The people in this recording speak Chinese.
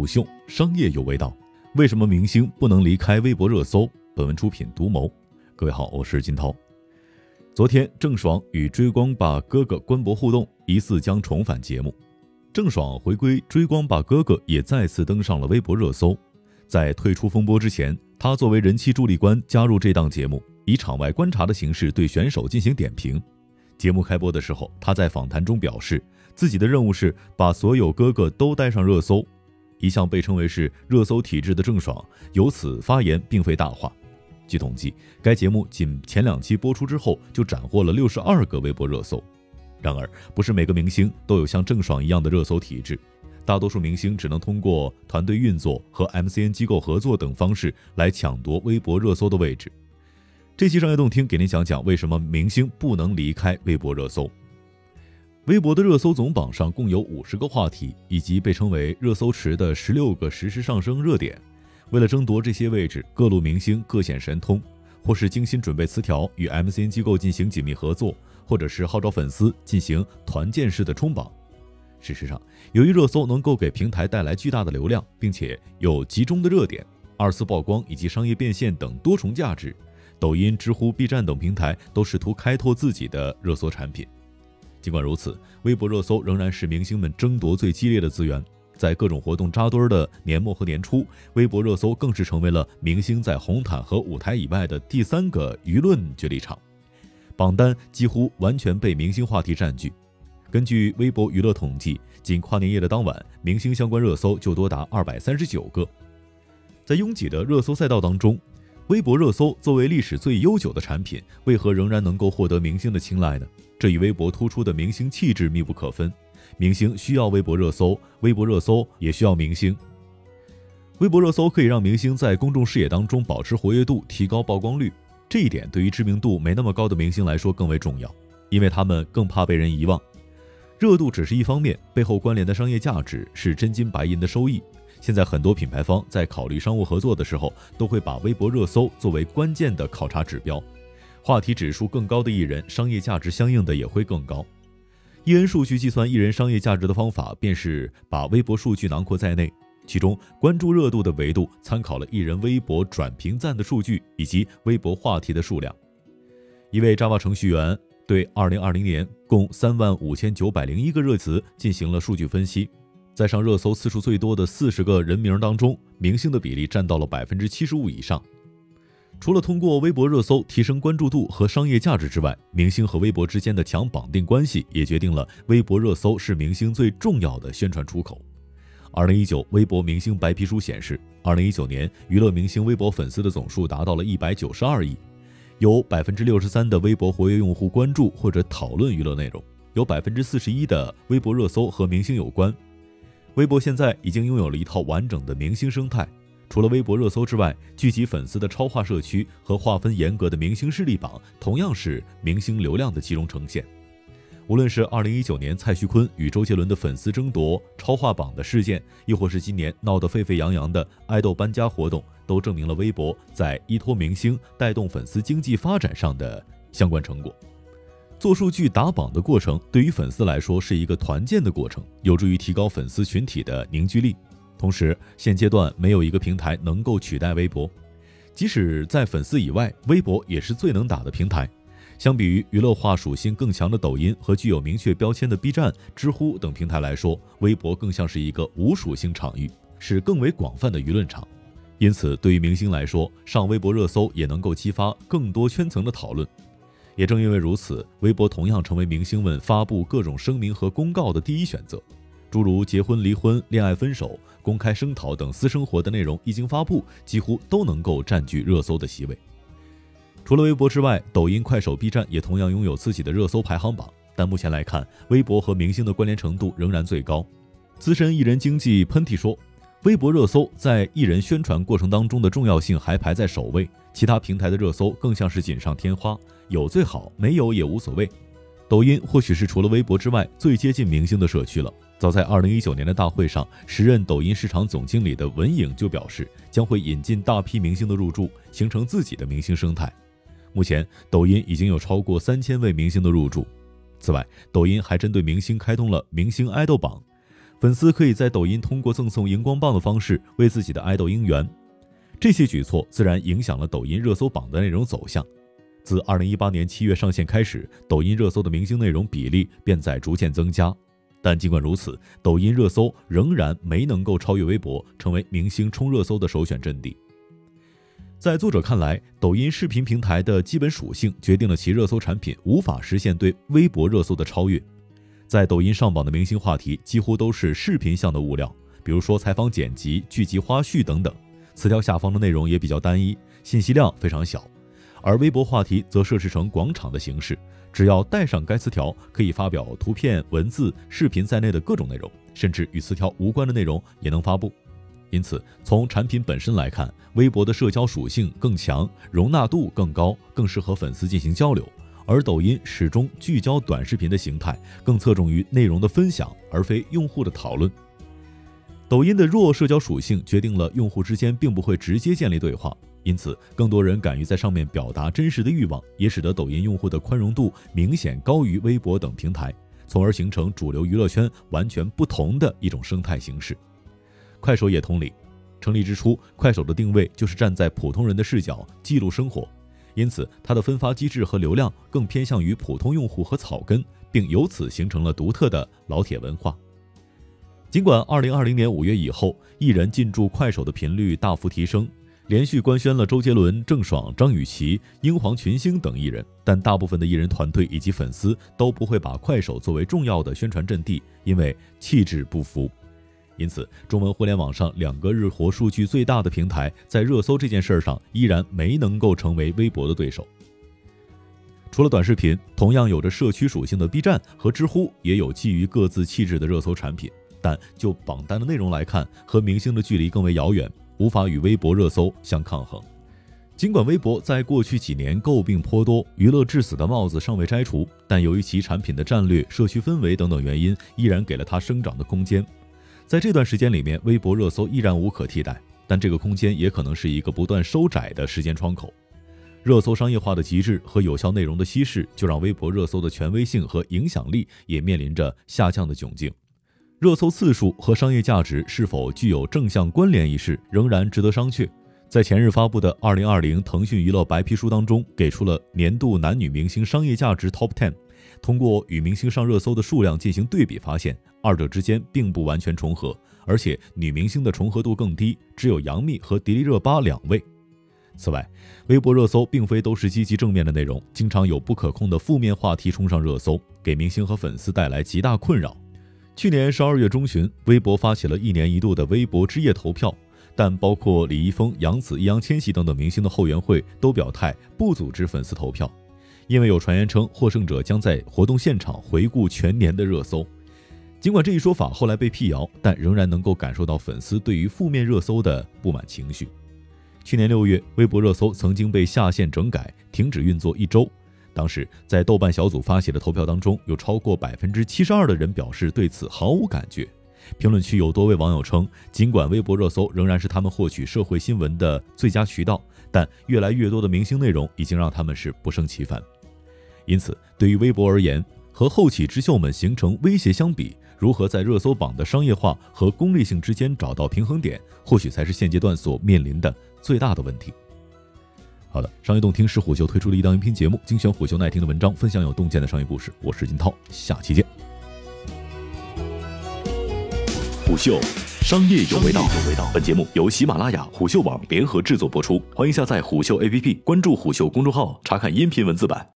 虎嗅，商业有味道。为什么明星不能离开微博热搜？本文出品独谋。各位好，我是金涛。昨天，郑爽与追光吧哥哥官博互动，疑似将重返节目。郑爽回归追光吧哥哥，也再次登上了微博热搜。在退出风波之前，他作为人气助力官加入这档节目，以场外观察的形式对选手进行点评。节目开播的时候，他在访谈中表示。自己的任务是把所有哥哥都带上热搜，一向被称为是热搜体质的郑爽，由此发言并非大话。据统计，该节目仅前两期播出之后就斩获了六十二个微博热搜。然而，不是每个明星都有像郑爽一样的热搜体质，大多数明星只能通过团队运作和 MCN 机构合作等方式来抢夺微博热搜的位置。这期商业动听给您讲讲为什么明星不能离开微博热搜。微博的热搜总榜上共有五十个话题，以及被称为热搜池的十六个实时上升热点。为了争夺这些位置，各路明星各显神通，或是精心准备词条与 MCN 机构进行紧密合作，或者是号召粉丝进行团建式的冲榜。事实上，由于热搜能够给平台带来巨大的流量，并且有集中的热点、二次曝光以及商业变现等多重价值，抖音、知乎、B 站等平台都试图开拓自己的热搜产品。尽管如此，微博热搜仍然是明星们争夺最激烈的资源。在各种活动扎堆儿的年末和年初，微博热搜更是成为了明星在红毯和舞台以外的第三个舆论角力场。榜单几乎完全被明星话题占据。根据微博娱乐统计，仅跨年夜的当晚，明星相关热搜就多达二百三十九个。在拥挤的热搜赛道当中，微博热搜作为历史最悠久的产品，为何仍然能够获得明星的青睐呢？这与微博突出的明星气质密不可分。明星需要微博热搜，微博热搜也需要明星。微博热搜可以让明星在公众视野当中保持活跃度，提高曝光率。这一点对于知名度没那么高的明星来说更为重要，因为他们更怕被人遗忘。热度只是一方面，背后关联的商业价值是真金白银的收益。现在很多品牌方在考虑商务合作的时候，都会把微博热搜作为关键的考察指标。话题指数更高的艺人，商业价值相应的也会更高。艺人数据计算艺人商业价值的方法，便是把微博数据囊括在内，其中关注热度的维度参考了艺人微博转评赞的数据以及微博话题的数量。一位 Java 程序员对2020年共3万五千九百零一个热词进行了数据分析，在上热搜次数最多的四十个人名当中，明星的比例占到了百分之七十五以上。除了通过微博热搜提升关注度和商业价值之外，明星和微博之间的强绑定关系也决定了微博热搜是明星最重要的宣传出口。二零一九微博明星白皮书显示，二零一九年娱乐明星微博粉丝的总数达到了一百九十二亿，有百分之六十三的微博活跃用户关注或者讨论娱乐内容，有百分之四十一的微博热搜和明星有关。微博现在已经拥有了一套完整的明星生态。除了微博热搜之外，聚集粉丝的超话社区和划分严格的明星势力榜，同样是明星流量的集中呈现。无论是2019年蔡徐坤与周杰伦的粉丝争夺超话榜的事件，亦或是今年闹得沸沸扬扬的爱豆搬家活动，都证明了微博在依托明星带动粉丝经济发展上的相关成果。做数据打榜的过程，对于粉丝来说是一个团建的过程，有助于提高粉丝群体的凝聚力。同时，现阶段没有一个平台能够取代微博，即使在粉丝以外，微博也是最能打的平台。相比于娱乐化属性更强的抖音和具有明确标签的 B 站、知乎等平台来说，微博更像是一个无属性场域，是更为广泛的舆论场。因此，对于明星来说，上微博热搜也能够激发更多圈层的讨论。也正因为如此，微博同样成为明星们发布各种声明和公告的第一选择。诸如结婚、离婚、恋爱、分手、公开声讨等私生活的内容一经发布，几乎都能够占据热搜的席位。除了微博之外，抖音、快手、B 站也同样拥有自己的热搜排行榜。但目前来看，微博和明星的关联程度仍然最高。资深艺人经纪喷嚏说：“微博热搜在艺人宣传过程当中的重要性还排在首位，其他平台的热搜更像是锦上添花，有最好，没有也无所谓。”抖音或许是除了微博之外最接近明星的社区了。早在二零一九年的大会上，时任抖音市场总经理的文颖就表示，将会引进大批明星的入驻，形成自己的明星生态。目前，抖音已经有超过三千位明星的入驻。此外，抖音还针对明星开通了明星爱豆榜，粉丝可以在抖音通过赠送荧光棒的方式为自己的爱豆应援。这些举措自然影响了抖音热搜榜的内容走向。自2018年7月上线开始，抖音热搜的明星内容比例便在逐渐增加。但尽管如此，抖音热搜仍然没能够超越微博，成为明星冲热搜的首选阵地。在作者看来，抖音视频平台的基本属性决定了其热搜产品无法实现对微博热搜的超越。在抖音上榜的明星话题几乎都是视频向的物料，比如说采访剪辑、剧集花絮等等，词条下方的内容也比较单一，信息量非常小。而微博话题则设置成广场的形式，只要带上该词条，可以发表图片、文字、视频在内的各种内容，甚至与词条无关的内容也能发布。因此，从产品本身来看，微博的社交属性更强，容纳度更高，更适合粉丝进行交流；而抖音始终聚焦短视频的形态，更侧重于内容的分享，而非用户的讨论。抖音的弱社交属性决定了用户之间并不会直接建立对话。因此，更多人敢于在上面表达真实的欲望，也使得抖音用户的宽容度明显高于微博等平台，从而形成主流娱乐圈完全不同的一种生态形式。快手也同理，成立之初，快手的定位就是站在普通人的视角记录生活，因此它的分发机制和流量更偏向于普通用户和草根，并由此形成了独特的老铁文化。尽管2020年5月以后，艺人进驻快手的频率大幅提升。连续官宣了周杰伦、郑爽、张雨绮、英皇群星等艺人，但大部分的艺人团队以及粉丝都不会把快手作为重要的宣传阵地，因为气质不符。因此，中文互联网上两个日活数据最大的平台，在热搜这件事上依然没能够成为微博的对手。除了短视频，同样有着社区属性的 B 站和知乎也有基于各自气质的热搜产品，但就榜单的内容来看，和明星的距离更为遥远。无法与微博热搜相抗衡。尽管微博在过去几年诟病颇多，娱乐至死的帽子尚未摘除，但由于其产品的战略、社区氛围等等原因，依然给了它生长的空间。在这段时间里面，微博热搜依然无可替代，但这个空间也可能是一个不断收窄的时间窗口。热搜商业化的极致和有效内容的稀释，就让微博热搜的权威性和影响力也面临着下降的窘境。热搜次数和商业价值是否具有正向关联一事，仍然值得商榷。在前日发布的二零二零腾讯娱乐白皮书当中，给出了年度男女明星商业价值 Top Ten。通过与明星上热搜的数量进行对比，发现二者之间并不完全重合，而且女明星的重合度更低，只有杨幂和迪丽热巴两位。此外，微博热搜并非都是积极正面的内容，经常有不可控的负面话题冲上热搜，给明星和粉丝带来极大困扰。去年十二月中旬，微博发起了一年一度的微博之夜投票，但包括李易峰、杨紫、易烊千玺等等明星的后援会都表态不组织粉丝投票，因为有传言称获胜者将在活动现场回顾全年的热搜。尽管这一说法后来被辟谣，但仍然能够感受到粉丝对于负面热搜的不满情绪。去年六月，微博热搜曾经被下线整改，停止运作一周。当时在豆瓣小组发起的投票当中，有超过百分之七十二的人表示对此毫无感觉。评论区有多位网友称，尽管微博热搜仍然是他们获取社会新闻的最佳渠道，但越来越多的明星内容已经让他们是不胜其烦。因此，对于微博而言，和后起之秀们形成威胁相比，如何在热搜榜的商业化和功利性之间找到平衡点，或许才是现阶段所面临的最大的问题。好的，商业洞听是虎嗅推出的一档音频节目，精选虎嗅耐听的文章，分享有洞见的商业故事。我是金涛，下期见。虎嗅，商业有味道。本节目由喜马拉雅、虎嗅网联合制作播出，欢迎下载虎嗅 APP，关注虎嗅公众号，查看音频文字版。